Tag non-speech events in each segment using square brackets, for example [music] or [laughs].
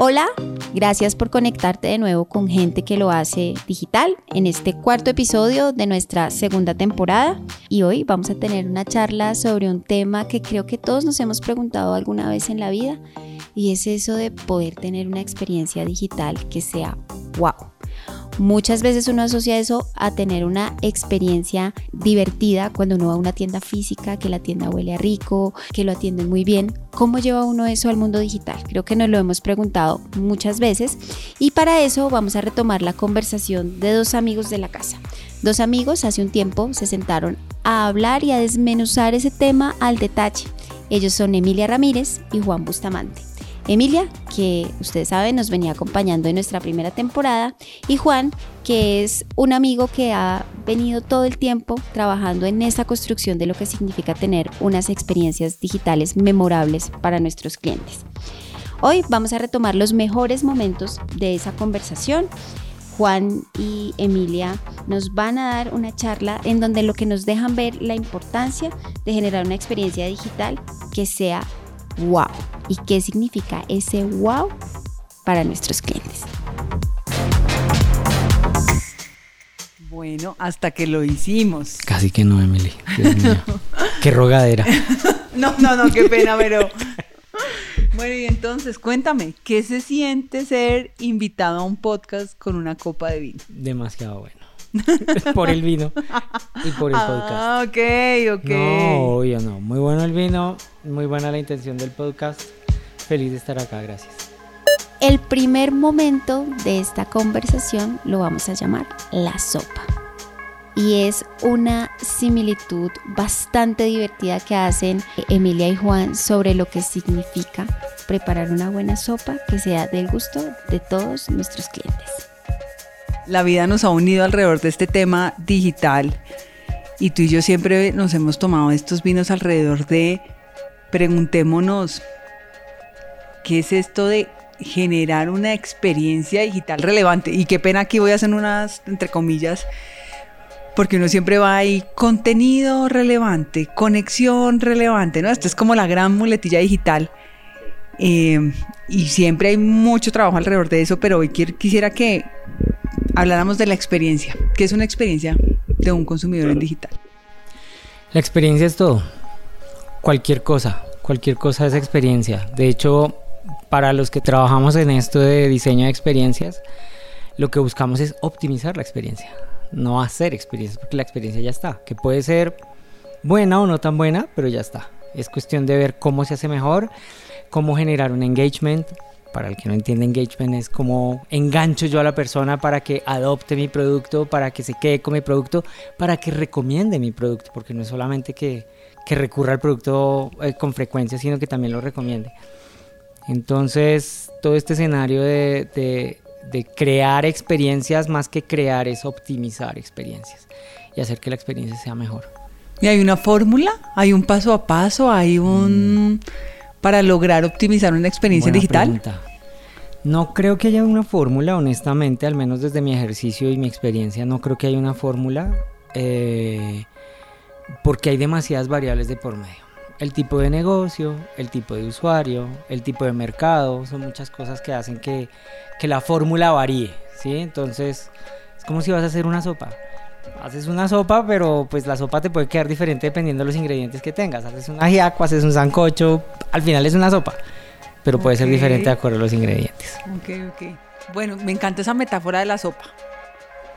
Hola, gracias por conectarte de nuevo con gente que lo hace digital en este cuarto episodio de nuestra segunda temporada. Y hoy vamos a tener una charla sobre un tema que creo que todos nos hemos preguntado alguna vez en la vida y es eso de poder tener una experiencia digital que sea wow. Muchas veces uno asocia eso a tener una experiencia divertida cuando uno va a una tienda física, que la tienda huele a rico, que lo atienden muy bien. ¿Cómo lleva uno eso al mundo digital? Creo que nos lo hemos preguntado muchas veces y para eso vamos a retomar la conversación de dos amigos de la casa. Dos amigos hace un tiempo se sentaron a hablar y a desmenuzar ese tema al detalle. Ellos son Emilia Ramírez y Juan Bustamante. Emilia, que ustedes saben nos venía acompañando en nuestra primera temporada, y Juan, que es un amigo que ha venido todo el tiempo trabajando en esta construcción de lo que significa tener unas experiencias digitales memorables para nuestros clientes. Hoy vamos a retomar los mejores momentos de esa conversación. Juan y Emilia nos van a dar una charla en donde lo que nos dejan ver la importancia de generar una experiencia digital que sea wow. ¿Y qué significa ese wow para nuestros clientes? Bueno, hasta que lo hicimos. Casi que no, Emily. [laughs] qué rogadera. [laughs] no, no, no, qué pena, pero... [laughs] Bueno, y entonces cuéntame, ¿qué se siente ser invitado a un podcast con una copa de vino? Demasiado bueno. [laughs] por el vino y por el podcast. Ah, ok, ok. No, obvio no. Muy bueno el vino, muy buena la intención del podcast. Feliz de estar acá, gracias. El primer momento de esta conversación lo vamos a llamar la sopa. Y es una similitud bastante divertida que hacen Emilia y Juan sobre lo que significa preparar una buena sopa que sea del gusto de todos nuestros clientes la vida nos ha unido alrededor de este tema digital y tú y yo siempre nos hemos tomado estos vinos alrededor de preguntémonos qué es esto de generar una experiencia digital relevante y qué pena aquí voy a hacer unas entre comillas porque uno siempre va ahí contenido relevante, conexión relevante, ¿no? Esto es como la gran muletilla digital. Eh, y siempre hay mucho trabajo alrededor de eso, pero hoy quisiera que habláramos de la experiencia. ¿Qué es una experiencia de un consumidor en digital? La experiencia es todo. Cualquier cosa, cualquier cosa es experiencia. De hecho, para los que trabajamos en esto de diseño de experiencias, lo que buscamos es optimizar la experiencia, no hacer experiencias, porque la experiencia ya está, que puede ser buena o no tan buena, pero ya está. Es cuestión de ver cómo se hace mejor, cómo generar un engagement, para el que no entiende engagement, es como engancho yo a la persona para que adopte mi producto, para que se quede con mi producto, para que recomiende mi producto, porque no es solamente que, que recurra al producto eh, con frecuencia, sino que también lo recomiende. Entonces, todo este escenario de, de, de crear experiencias más que crear es optimizar experiencias y hacer que la experiencia sea mejor. ¿Y hay una fórmula? ¿Hay un paso a paso? ¿Hay un... Mm para lograr optimizar una experiencia digital? No creo que haya una fórmula, honestamente, al menos desde mi ejercicio y mi experiencia, no creo que haya una fórmula, eh, porque hay demasiadas variables de por medio. El tipo de negocio, el tipo de usuario, el tipo de mercado, son muchas cosas que hacen que, que la fórmula varíe, ¿sí? Entonces, es como si vas a hacer una sopa haces una sopa, pero pues la sopa te puede quedar diferente dependiendo de los ingredientes que tengas. Haces un ajiaco, haces un sancocho, al final es una sopa, pero puede ser diferente de acuerdo a los ingredientes. Ok, ok. Bueno, me encanta esa metáfora de la sopa,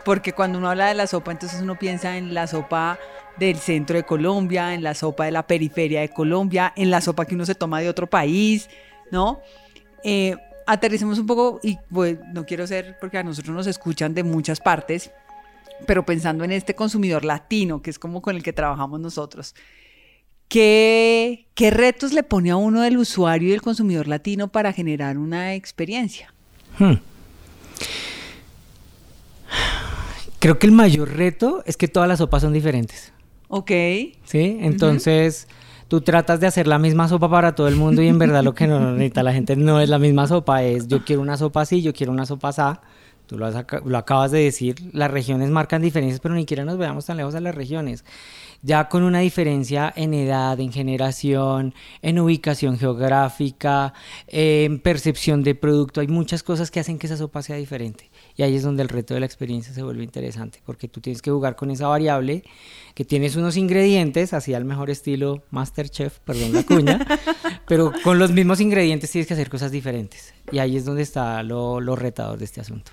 porque cuando uno habla de la sopa, entonces uno piensa en la sopa del centro de Colombia, en la sopa de la periferia de Colombia, en la sopa que uno se toma de otro país, ¿no? Eh, aterricemos un poco y pues no quiero ser, porque a nosotros nos escuchan de muchas partes, pero pensando en este consumidor latino, que es como con el que trabajamos nosotros, ¿qué, qué retos le pone a uno del usuario y del consumidor latino para generar una experiencia? Hmm. Creo que el mayor reto es que todas las sopas son diferentes. Ok. Sí, entonces tú tratas de hacer la misma sopa para todo el mundo y en verdad lo que no [laughs] necesita la gente no es la misma sopa, es yo quiero una sopa así, yo quiero una sopa así tú lo, lo acabas de decir, las regiones marcan diferencias, pero ni siquiera nos veamos tan lejos a las regiones ya con una diferencia en edad, en generación, en ubicación geográfica, en percepción de producto. Hay muchas cosas que hacen que esa sopa sea diferente. Y ahí es donde el reto de la experiencia se vuelve interesante, porque tú tienes que jugar con esa variable, que tienes unos ingredientes, así al mejor estilo Masterchef, perdón la cuña, [laughs] pero con los mismos ingredientes tienes que hacer cosas diferentes. Y ahí es donde está lo, lo retador de este asunto.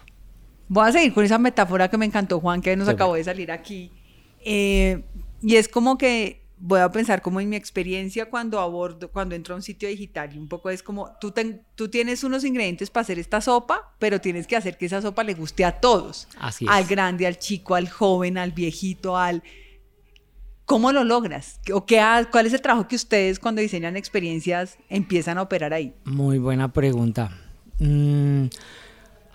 Voy a seguir con esa metáfora que me encantó, Juan, que nos acabó de salir aquí. Eh, y es como que voy a pensar como en mi experiencia cuando abordo, cuando entro a un sitio digital y un poco es como, tú, tú tienes unos ingredientes para hacer esta sopa, pero tienes que hacer que esa sopa le guste a todos. Así Al grande, al chico, al joven, al viejito, al... ¿Cómo lo logras? ¿O qué, ¿Cuál es el trabajo que ustedes cuando diseñan experiencias empiezan a operar ahí? Muy buena pregunta. Mm,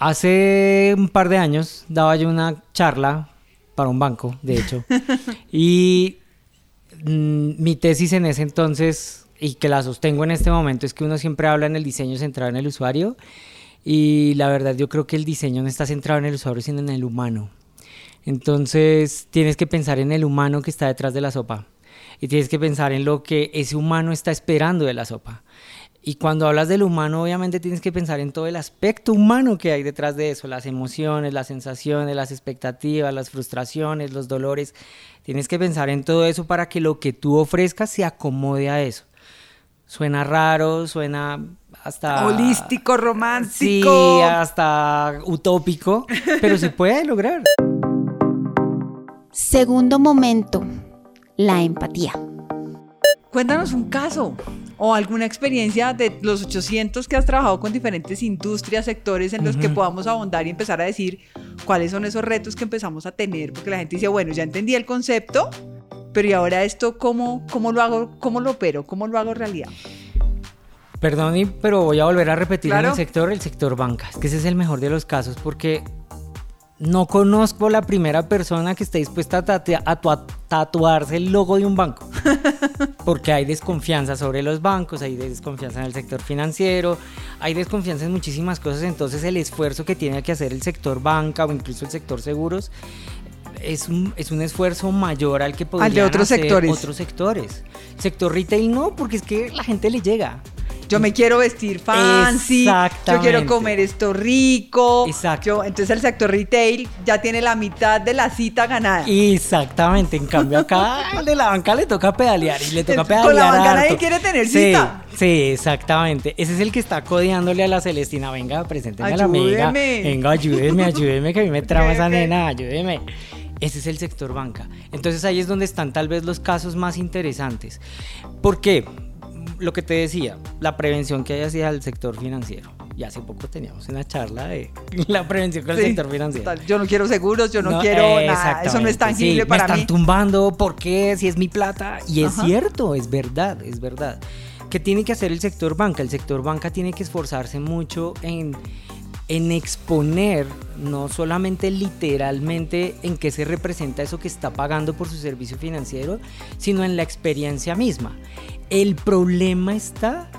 hace un par de años daba yo una charla para un banco, de hecho. [laughs] y mm, mi tesis en ese entonces, y que la sostengo en este momento, es que uno siempre habla en el diseño centrado en el usuario. Y la verdad yo creo que el diseño no está centrado en el usuario, sino en el humano. Entonces tienes que pensar en el humano que está detrás de la sopa. Y tienes que pensar en lo que ese humano está esperando de la sopa. Y cuando hablas del humano, obviamente tienes que pensar en todo el aspecto humano que hay detrás de eso, las emociones, las sensaciones, las expectativas, las frustraciones, los dolores. Tienes que pensar en todo eso para que lo que tú ofrezcas se acomode a eso. Suena raro, suena hasta... Holístico, romántico. Sí, hasta utópico, pero se puede lograr. Segundo momento, la empatía. Cuéntanos un caso o alguna experiencia de los 800 que has trabajado con diferentes industrias, sectores en los que podamos ahondar y empezar a decir cuáles son esos retos que empezamos a tener, porque la gente dice, bueno, ya entendí el concepto, pero ¿y ahora esto cómo, cómo lo hago, cómo lo opero, cómo lo hago realidad? Perdón, pero voy a volver a repetir en el sector, el sector banca. Es que ese es el mejor de los casos porque no conozco la primera persona que esté dispuesta a, tatuarse el logo de un banco. [laughs] Porque hay desconfianza sobre los bancos, hay desconfianza en el sector financiero, hay desconfianza en muchísimas cosas. Entonces el esfuerzo que tiene que hacer el sector banca o incluso el sector seguros es un, es un esfuerzo mayor al que podrían de otros hacer sectores. otros sectores. Sector retail no, porque es que la gente le llega. Yo me quiero vestir fancy, yo quiero comer esto rico. Exacto. entonces el sector retail ya tiene la mitad de la cita ganada. Exactamente. En cambio acá [laughs] al de la banca le toca pedalear y le toca pedalear. Con la banca nadie quiere tener cita. Sí, exactamente. Ese es el que está codeándole a la Celestina. Venga, presénteme a la amiga. Venga, ayúdeme, ayúdeme, que a mí me trama [laughs] esa nena, ayúdeme. Ese es el sector banca. Entonces ahí es donde están tal vez los casos más interesantes. ¿Por qué? Lo que te decía, la prevención que hay hacia el sector financiero. Y hace poco teníamos una charla de [laughs] la prevención con el sector financiero. Yo no quiero seguros, yo no, quiero nada, eso no es tangible para mí. Me están tumbando, ¿por qué? Si es mi plata. Y es cierto, es verdad, es verdad. ¿Qué tiene que hacer el sector banca? El sector banca tiene que esforzarse mucho en, en exponer, no solamente literalmente en qué se representa eso que está pagando por su servicio financiero, sino en la experiencia misma. El problema está,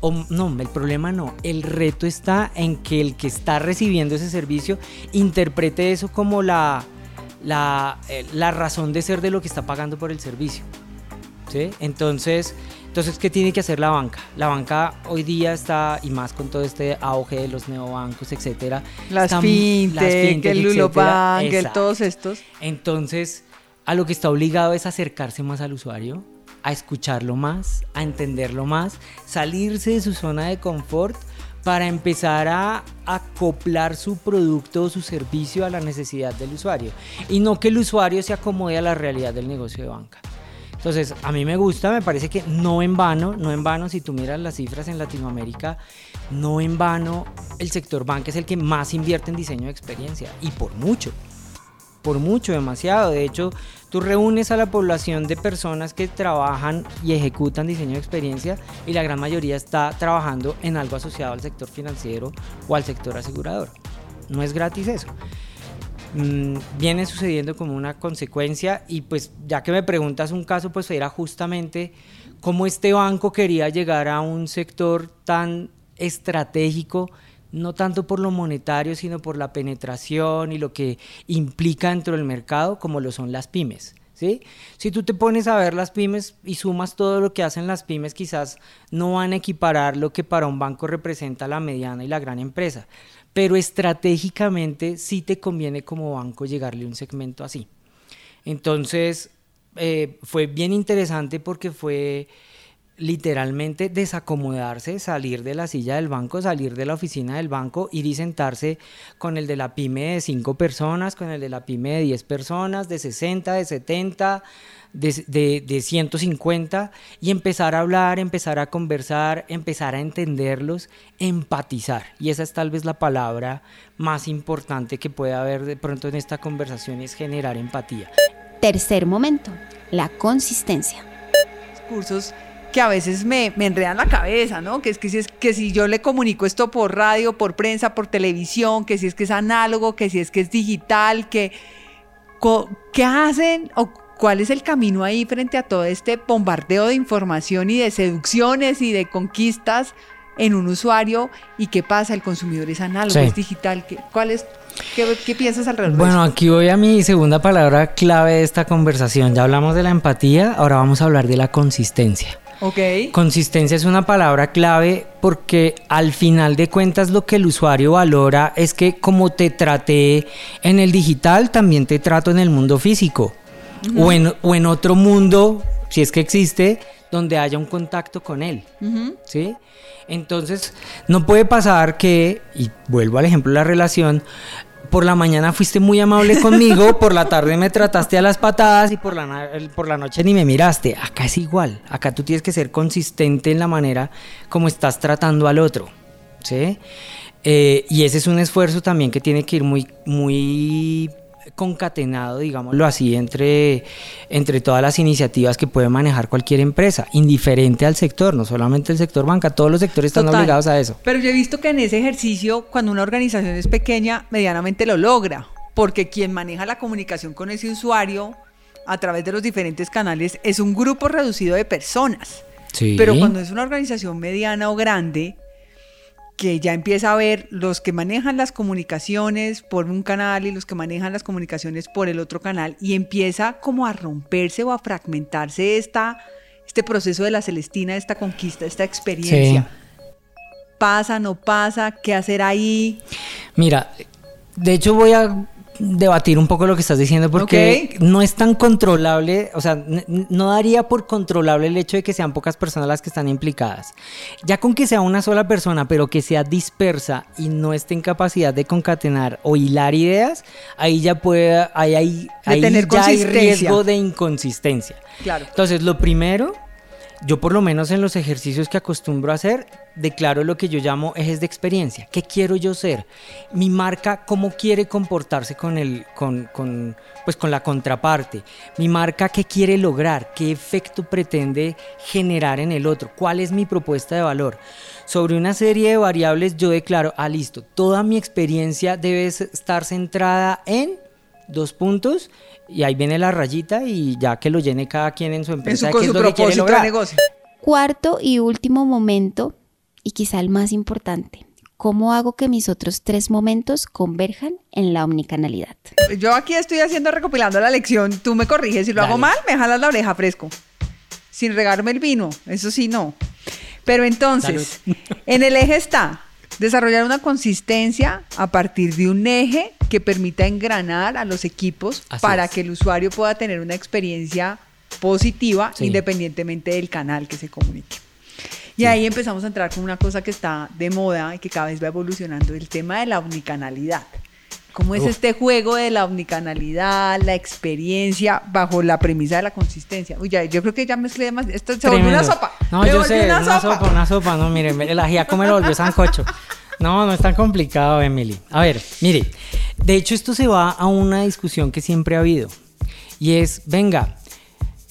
o no, el problema no, el reto está en que el que está recibiendo ese servicio interprete eso como la, la, eh, la razón de ser de lo que está pagando por el servicio. ¿sí? Entonces, entonces, ¿qué tiene que hacer la banca? La banca hoy día está, y más con todo este auge de los neobancos, etcétera. Las fintech, el Lulobank, el todos estos. Entonces, a lo que está obligado es acercarse más al usuario, a escucharlo más, a entenderlo más, salirse de su zona de confort para empezar a acoplar su producto o su servicio a la necesidad del usuario y no que el usuario se acomode a la realidad del negocio de banca. Entonces, a mí me gusta, me parece que no en vano, no en vano, si tú miras las cifras en Latinoamérica, no en vano, el sector banca es el que más invierte en diseño de experiencia y por mucho por mucho, demasiado. De hecho, tú reúnes a la población de personas que trabajan y ejecutan diseño de experiencia y la gran mayoría está trabajando en algo asociado al sector financiero o al sector asegurador. No es gratis eso. Mm, viene sucediendo como una consecuencia y pues ya que me preguntas un caso, pues era justamente cómo este banco quería llegar a un sector tan estratégico no tanto por lo monetario, sino por la penetración y lo que implica dentro del mercado, como lo son las pymes. ¿Sí? Si tú te pones a ver las pymes y sumas todo lo que hacen las pymes, quizás no van a equiparar lo que para un banco representa la mediana y la gran empresa, pero estratégicamente sí te conviene como banco llegarle a un segmento así. Entonces, eh, fue bien interesante porque fue literalmente desacomodarse, salir de la silla del banco, salir de la oficina del banco, ir y sentarse con el de la pyme de 5 personas, con el de la pyme de 10 personas, de 60, de 70, de, de, 150 y empezar a hablar, empezar a conversar, empezar a entenderlos, empatizar. Y esa es tal vez la palabra más importante que puede haber de pronto en esta conversación, es generar empatía. Tercer momento, la consistencia. Cursos que a veces me, me, enredan la cabeza, ¿no? Que es que si, es que si yo le comunico esto por radio, por prensa, por televisión, que si es que es análogo, que si es que es digital, que ¿qué hacen o cuál es el camino ahí frente a todo este bombardeo de información y de seducciones y de conquistas en un usuario y qué pasa, el consumidor es análogo, es digital, ¿qué, cuál es, qué, piensas alrededor bueno, de aquí voy a mi segunda palabra clave de esta conversación. Ya hablamos de la empatía, ahora vamos a hablar de la consistencia. Consistencia es una palabra clave porque al final de cuentas lo que el usuario valora es que como te traté en el digital, también te trato en el mundo físico. o, en, o en otro mundo, si es que existe, donde haya un contacto con él. ¿Sí? Entonces, no puede pasar que, y vuelvo al ejemplo de la relación, por la mañana fuiste muy amable conmigo, por la tarde me trataste a las patadas y por la, por la noche ni me miraste. Acá es igual, acá tú tienes que ser consistente en la manera como estás tratando al otro. ¿sí? Eh, y ese es un esfuerzo también que tiene que ir muy, muy concatenado, digámoslo así, entre, entre todas las iniciativas que puede manejar cualquier empresa, indiferente al sector, no solamente el sector banca, todos los sectores están obligados a eso. Pero yo he visto que en ese ejercicio, cuando una organización es pequeña, medianamente lo logra, porque quien maneja la comunicación con ese usuario a través de los diferentes canales es un grupo reducido de personas. Pero cuando es una organización mediana o grande, que ya empieza a ver los que manejan las comunicaciones por un canal y los que manejan las comunicaciones por el otro canal y empieza como a romperse o a fragmentarse esta, este proceso de la Celestina, esta conquista, esta experiencia. ¿Pasa, no pasa? ¿Qué hacer ahí? Mira, de hecho voy a debatir un poco lo que estás diciendo porque no es tan controlable, o sea, no daría por controlable el hecho de que sean pocas personas las que están implicadas. Ya con que sea una sola persona, pero que sea dispersa y no esté en capacidad de concatenar o hilar ideas, ahí ya puede, ahí, ahí, ahí ya hay riesgo de inconsistencia. Claro. Entonces, lo primero yo por lo menos en los ejercicios que acostumbro a hacer, declaro lo que yo llamo ejes de experiencia. ¿Qué quiero yo ser? Mi marca, ¿cómo quiere comportarse con, el, con, con, pues con la contraparte? Mi marca, ¿qué quiere lograr? ¿Qué efecto pretende generar en el otro? ¿Cuál es mi propuesta de valor? Sobre una serie de variables yo declaro, ah, listo, toda mi experiencia debe estar centrada en dos puntos y ahí viene la rayita y ya que lo llene cada quien en su empresa, en su, propósito de negocio. Cuarto y último momento, y quizá el más importante, ¿cómo hago que mis otros tres momentos converjan en la omnicanalidad? Yo aquí estoy haciendo, recopilando la lección, tú me corriges, si lo hago mal, me jalas la oreja fresco, sin regarme el vino, eso sí, no. Pero entonces, en el eje está desarrollar una consistencia a partir de un eje que permita engranar a los equipos para que el usuario pueda tener una experiencia positiva independientemente del canal que se comunique. Y ahí empezamos a entrar con una cosa que está de moda y que cada vez va evolucionando, el tema de la omnicanalidad. ¿Cómo es este juego de la omnicanalidad, la experiencia bajo la premisa de la consistencia? Uy, ya, yo creo que ya mezclé más. Esto se volvió una sopa. No, yo sé, una, sopa. una sopa. No, mire, el ajiaco me lo volvió sancocho. No, no es tan complicado, Emily. A ver, mire, de hecho esto se va a una discusión que siempre ha habido. Y es, venga,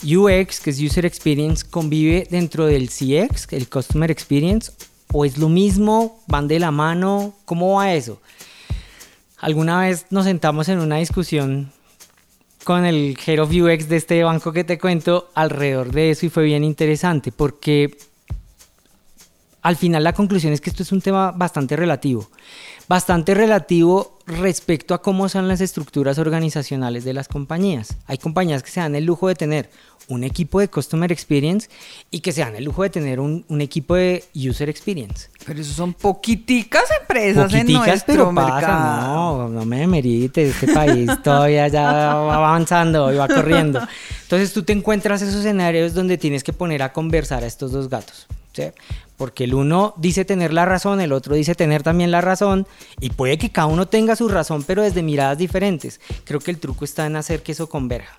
UX, que es User Experience, convive dentro del CX, el Customer Experience, o es lo mismo, van de la mano, ¿cómo va eso? Alguna vez nos sentamos en una discusión con el Head of UX de este banco que te cuento alrededor de eso y fue bien interesante porque al final la conclusión es que esto es un tema bastante relativo. Bastante relativo respecto a cómo son las estructuras organizacionales de las compañías. Hay compañías que se dan el lujo de tener un equipo de Customer Experience y que se dan el lujo de tener un, equipo de User Experience. Pero eso son poquiticas empresas en nuestro pero no, no me demerites, este país [laughs] todavía ya va avanzando y va corriendo. Entonces tú te encuentras esos escenarios donde tienes que poner a conversar a estos dos gatos. ¿Sí? porque el uno dice tener la razón, el otro dice tener también la razón, y puede que cada uno tenga su razón, pero desde miradas diferentes. Creo que el truco está en hacer que eso converja.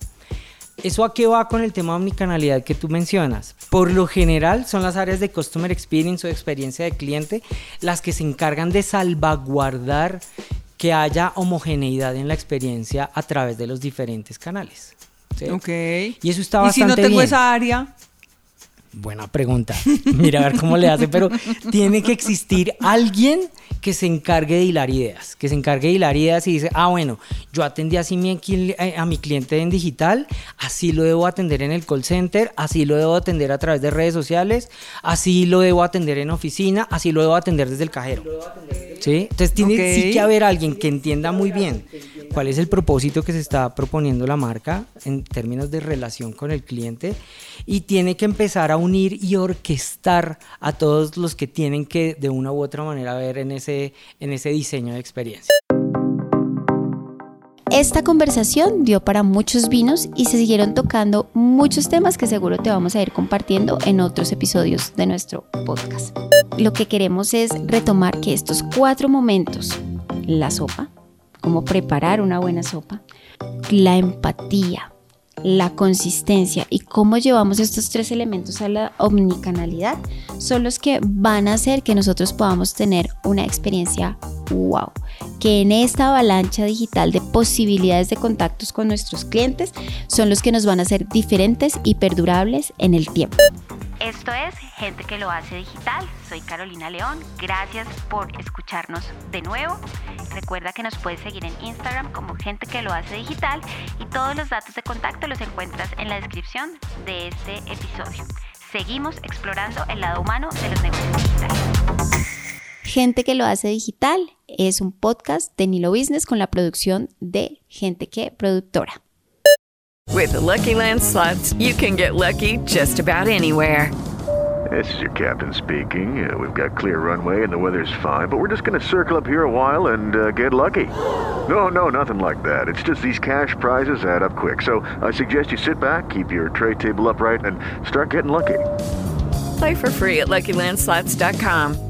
¿Eso a qué va con el tema de omnicanalidad que tú mencionas? Por lo general son las áreas de Customer Experience o experiencia de cliente las que se encargan de salvaguardar que haya homogeneidad en la experiencia a través de los diferentes canales. Ok. Y eso está bastante bien. ¿Y si no tengo esa área? Buena pregunta. Mira a ver cómo le hace, pero tiene que existir alguien que se encargue de hilar ideas, que se encargue de hilar ideas y dice, ah, bueno, yo atendí así eh, a mi cliente en digital, así lo debo atender en el call center, así lo debo atender a través de redes sociales, así lo debo atender en oficina, así lo debo atender desde el cajero. ¿Sí? Entonces tiene sí que haber alguien que entienda muy bien cuál es el propósito que se está proponiendo la marca en términos de relación con el cliente y tiene que empezar a unir y orquestar a todos los que tienen que de una u otra manera ver en ese, en ese diseño de experiencia. Esta conversación dio para muchos vinos y se siguieron tocando muchos temas que seguro te vamos a ir compartiendo en otros episodios de nuestro podcast. Lo que queremos es retomar que estos cuatro momentos, la sopa, cómo preparar una buena sopa, la empatía, la consistencia y cómo llevamos estos tres elementos a la omnicanalidad son los que van a hacer que nosotros podamos tener una experiencia wow, que en esta avalancha digital de posibilidades de contactos con nuestros clientes son los que nos van a hacer diferentes y perdurables en el tiempo. Esto es Gente que lo hace digital. Soy Carolina León. Gracias por escucharnos de nuevo. Recuerda que nos puedes seguir en Instagram como Gente que lo hace digital y todos los datos de contacto los encuentras en la descripción de este episodio. Seguimos explorando el lado humano de los negocios digitales. Gente que lo hace digital es un podcast de Nilo Business con la producción de Gente que Productora. With the Lucky Land slots, you can get lucky just about anywhere. This is your captain speaking. Uh, we've got clear runway and the weather's fine, but we're just going to circle up here a while and uh, get lucky. No, no, nothing like that. It's just these cash prizes add up quick. So I suggest you sit back, keep your tray table upright, and start getting lucky. Play for free at LuckyLandSlots.com.